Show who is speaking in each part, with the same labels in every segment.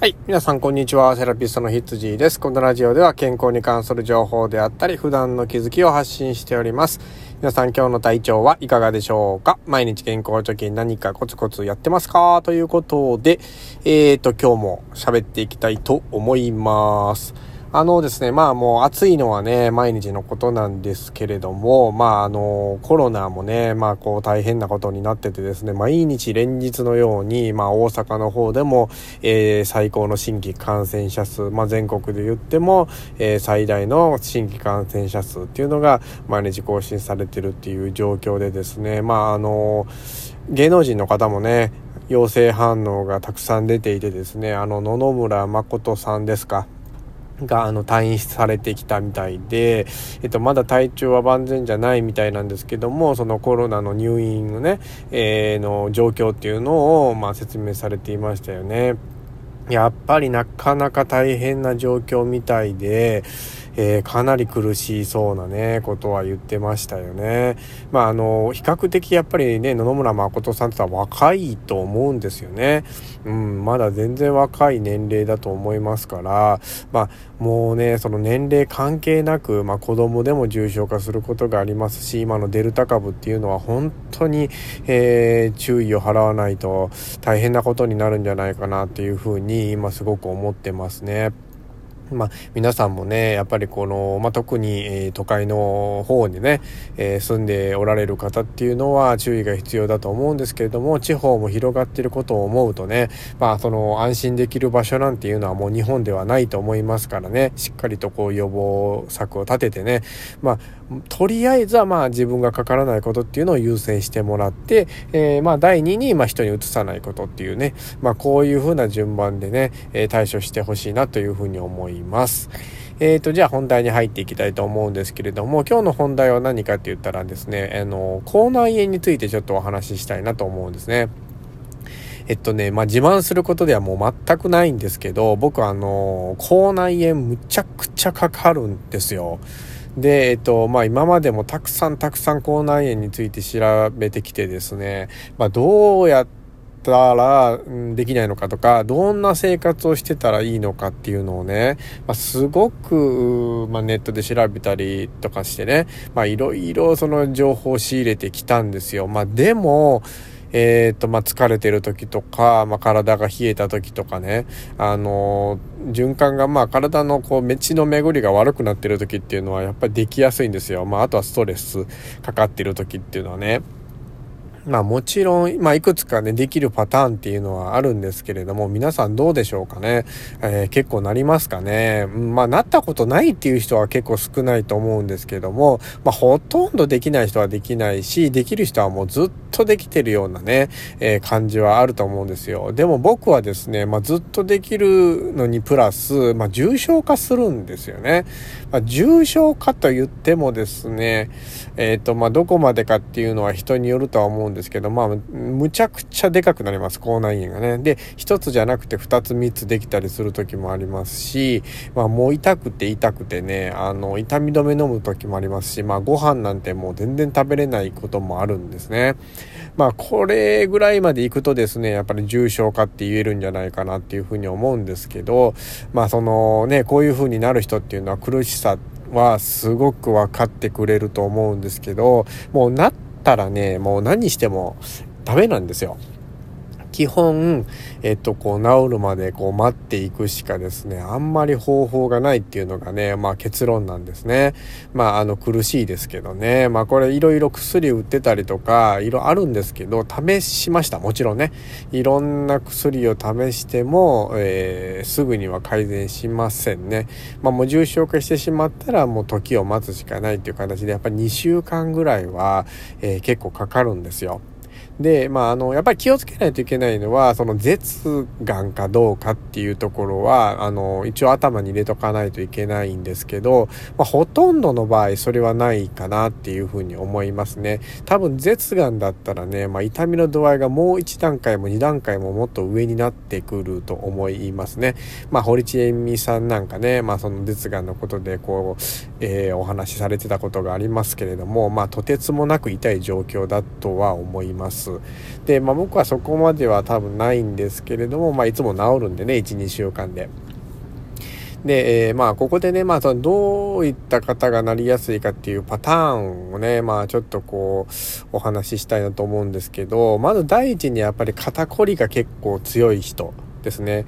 Speaker 1: はい。皆さん、こんにちは。セラピストのヒッツジーです。このラジオでは健康に関する情報であったり、普段の気づきを発信しております。皆さん、今日の体調はいかがでしょうか？毎日健康貯金何かコツコツやってますか？ということで、えーと、今日も喋っていきたいと思います。あのですね、まあもう暑いのはね、毎日のことなんですけれども、まああの、コロナもね、まあこう大変なことになっててですね、毎日連日のように、まあ大阪の方でも、えー、最高の新規感染者数、まあ全国で言っても、えー、最大の新規感染者数っていうのが毎日更新されてるっていう状況でですね、まああの、芸能人の方もね、陽性反応がたくさん出ていてですね、あの野々村誠さんですか。が、あの、退院されてきたみたいで、えっと、まだ体調は万全じゃないみたいなんですけども、そのコロナの入院のね、えー、の状況っていうのを、まあ、説明されていましたよね。やっぱりなかなか大変な状況みたいで、えー、かなり苦しそうなね、ことは言ってましたよね。まあ、あの、比較的やっぱりね、野々村誠さんってのは若いと思うんですよね。うん、まだ全然若い年齢だと思いますから、まあ、もうね、その年齢関係なく、まあ、子供でも重症化することがありますし、今のデルタ株っていうのは本当に、えー、注意を払わないと大変なことになるんじゃないかなっていうふうに今すごく思ってますね。まあ、皆さんもね、やっぱりこの、まあ、特に、えー、都会の方にね、えー、住んでおられる方っていうのは注意が必要だと思うんですけれども、地方も広がっていることを思うとね、まあ、その安心できる場所なんていうのはもう日本ではないと思いますからね、しっかりとこう予防策を立ててね、まあ、とりあえずはまあ自分がかからないことっていうのを優先してもらって、えー、まあ第2にまあ人にうつさないことっていうね、まあこういうふうな順番でね、えー、対処してほしいなというふうに思いいます。えーと、じゃあ本題に入っていきたいと思うんですけれども、今日の本題は何かって言ったらですね、あの、口内炎についてちょっとお話ししたいなと思うんですね。えっとね、まあ、自慢することではもう全くないんですけど、僕はあの、口内炎むちゃくちゃかかるんですよ。で、えっと、まあ、今までもたくさんたくさん口内炎について調べてきてですね、まあ、どうやったらできないのかとか、どんな生活をしてたらいいのかっていうのをね、まあ、すごく、まあ、ネットで調べたりとかしてね、まあ、いろいろその情報を仕入れてきたんですよ。まあ、でも、えっ、ー、と、まあ、疲れてる時とか、まあ、体が冷えた時とかね、あのー、循環が、まあ、体のこう、血の巡りが悪くなってる時っていうのは、やっぱりできやすいんですよ。まあ、あとはストレスかかってる時っていうのはね。まあもちろん、まあいくつかね、できるパターンっていうのはあるんですけれども、皆さんどうでしょうかね？えー、結構なりますかね？まあなったことないっていう人は結構少ないと思うんですけども、まあほとんどできない人はできないし、できる人はもうずっとできてるようなね、えー、感じはあると思うんですよ。でも僕はですね、まあずっとできるのにプラス、まあ重症化するんですよね。まあ重症化と言ってもですね、えっ、ー、とまあどこまでかっていうのは人によるとは思うんですですけど、まあ、むちゃくちゃでかくなります、口内炎がね。で、一つじゃなくて二つ三つできたりする時もありますし、まあ、もう痛くて痛くてね、あの、痛み止め飲む時もありますし、まあ、ご飯なんてもう全然食べれないこともあるんですね。まあ、これぐらいまで行くとですね、やっぱり重症化って言えるんじゃないかなっていうふうに思うんですけど、まあ、そのね、こういうふうになる人っていうのは苦しさはすごく分かってくれると思うんですけど、もうなってったらね、もう何してもダメなんですよ。基本、えっと、こう、治るまでこう待っていくしかですね、あんまり方法がないっていうのがね、まあ結論なんですね。まあ、あの、苦しいですけどね。まあこれいろいろ薬売ってたりとか、いろあるんですけど、試しました。もちろんね。いろんな薬を試しても、えー、すぐには改善しませんね。まあもう重症化してしまったらもう時を待つしかないっていう形で、やっぱり2週間ぐらいは、えー、結構かかるんですよ。で、まあ、あの、やっぱり気をつけないといけないのは、その舌がんかどうかっていうところは、あの、一応頭に入れとかないといけないんですけど、まあ、ほとんどの場合、それはないかなっていうふうに思いますね。多分、舌がんだったらね、まあ、痛みの度合いがもう1段階も2段階ももっと上になってくると思いますね。まあ、堀ちえみさんなんかね、まあ、その舌がんのことで、こう、えー、お話しされてたことがありますけれども、まあ、とてつもなく痛い状況だとは思います。。。で、まあ僕はそこまでは多分ないんですけれども、まあいつも治るんでね、1、2週間で。で、えー、まあ、ここでね、まあ、どういった方がなりやすいかっていうパターンをね、まあ、ちょっとこう、お話ししたいなと思うんですけど、まず第一にやっぱり肩こりが結構強い人ですね。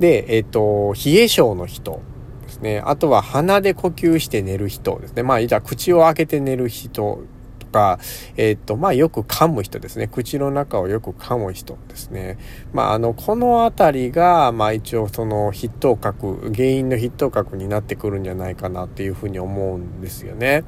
Speaker 1: で、えっ、ー、と、冷え性の人ですね。あとは鼻で呼吸して寝る人ですね。まあ、じゃあ口を開けて寝る人か、えっ、と、まあ、よく噛む人ですね。口の中をよく噛む人ですね。まあ、あの、このあたりが、まあ、一応その筆頭核、原因の筆頭核になってくるんじゃないかなっていうふうに思うんですよね。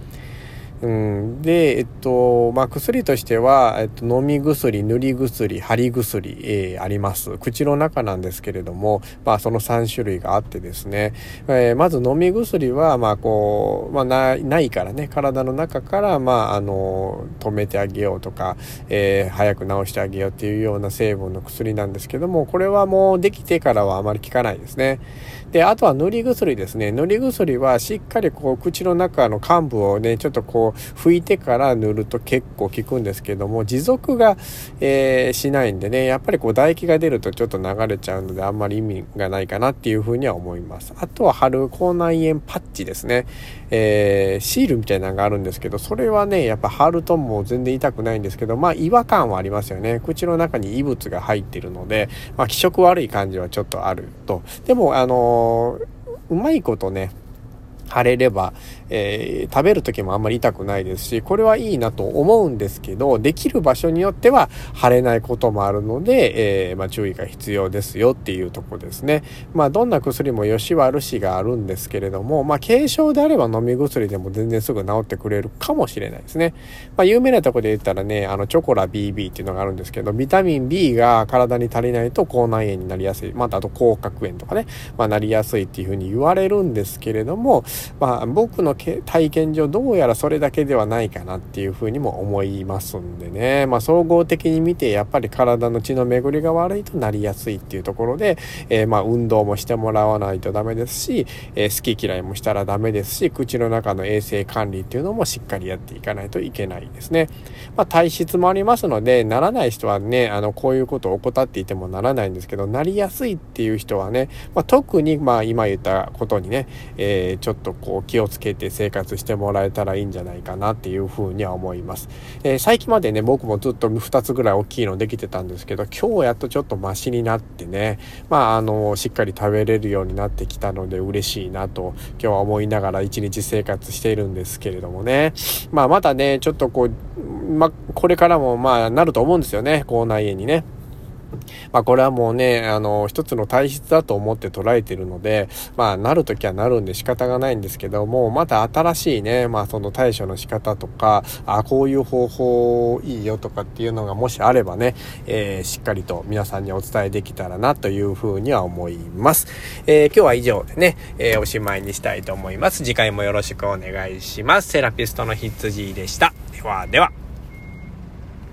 Speaker 1: うん、で、えっと、まあ、薬としては、えっと、飲み薬、塗り薬、貼り薬、えー、あります。口の中なんですけれども、まあ、その3種類があってですね、えー、まず飲み薬は、まあ、こう、まあ、なないからね、体の中から、まあ、あの、止めてあげようとか、えー、早く治してあげようっていうような成分の薬なんですけども、これはもうできてからはあまり効かないですね。で、あとは塗り薬ですね。塗り薬はしっかりこう、口の中の幹部をね、ちょっとこう、拭いてから塗ると結構効くんですけども持続が、えー、しないんでねやっぱりこう唾液が出るとちょっと流れちゃうのであんまり意味がないかなっていうふうには思います。あとは貼る口内炎パッチですね、えー、シールみたいなのがあるんですけどそれはねやっぱ貼るともう全然痛くないんですけどまあ違和感はありますよね。口の中に異物が入ってるので、まあ、気色悪い感じはちょっとあると。でもあのー、うまいことね腫れれば、えー、食べる時もあんまり痛くないですし、これはいいなと思うんですけど、できる場所によっては腫れないこともあるので、えー、まあ、注意が必要ですよっていうとこですね。まあ、どんな薬も良し悪しがあるんですけれども、まあ、軽症であれば飲み薬でも全然すぐ治ってくれるかもしれないですね。まあ、有名なとこで言ったらね、あの、チョコラ BB っていうのがあるんですけど、ビタミン B が体に足りないと口内炎になりやすい。また、あと口角炎とかね、まあ、なりやすいっていうふうに言われるんですけれども、まあ、僕の体験上どうやらそれだけではないかなっていうふうにも思いますんでね、まあ、総合的に見てやっぱり体の血の巡りが悪いとなりやすいっていうところで、えー、まあ運動もしてもらわないとダメですし、えー、好き嫌いもしたらダメですし口の中の衛生管理っていうのもしっかりやっていかないといけないですね。まあ、体質もありますのでならない人はねあのこういうことを怠っていてもならないんですけどなりやすいっていう人はね、まあ、特にまあ今言ったことにね、えー、ちょっととこう気をつけて生活してもらえたらいいんじゃないかなっていうふうには思います。えー、最近までね、僕もずっと2つぐらい大きいのできてたんですけど、今日やっとちょっとマシになってね、まあ、あの、しっかり食べれるようになってきたので嬉しいなと、今日は思いながら一日生活しているんですけれどもね。まあ、またね、ちょっとこう、まこれからもまあ、なると思うんですよね、口内炎にね。まあこれはもうね、あの、一つの体質だと思って捉えてるので、まあなるときはなるんで仕方がないんですけども、また新しいね、まあその対処の仕方とか、あこういう方法いいよとかっていうのがもしあればね、えー、しっかりと皆さんにお伝えできたらなというふうには思います。えー、今日は以上でね、えー、おしまいにしたいと思います。次回もよろしくお願いします。セラピストの羊でした。ではでは。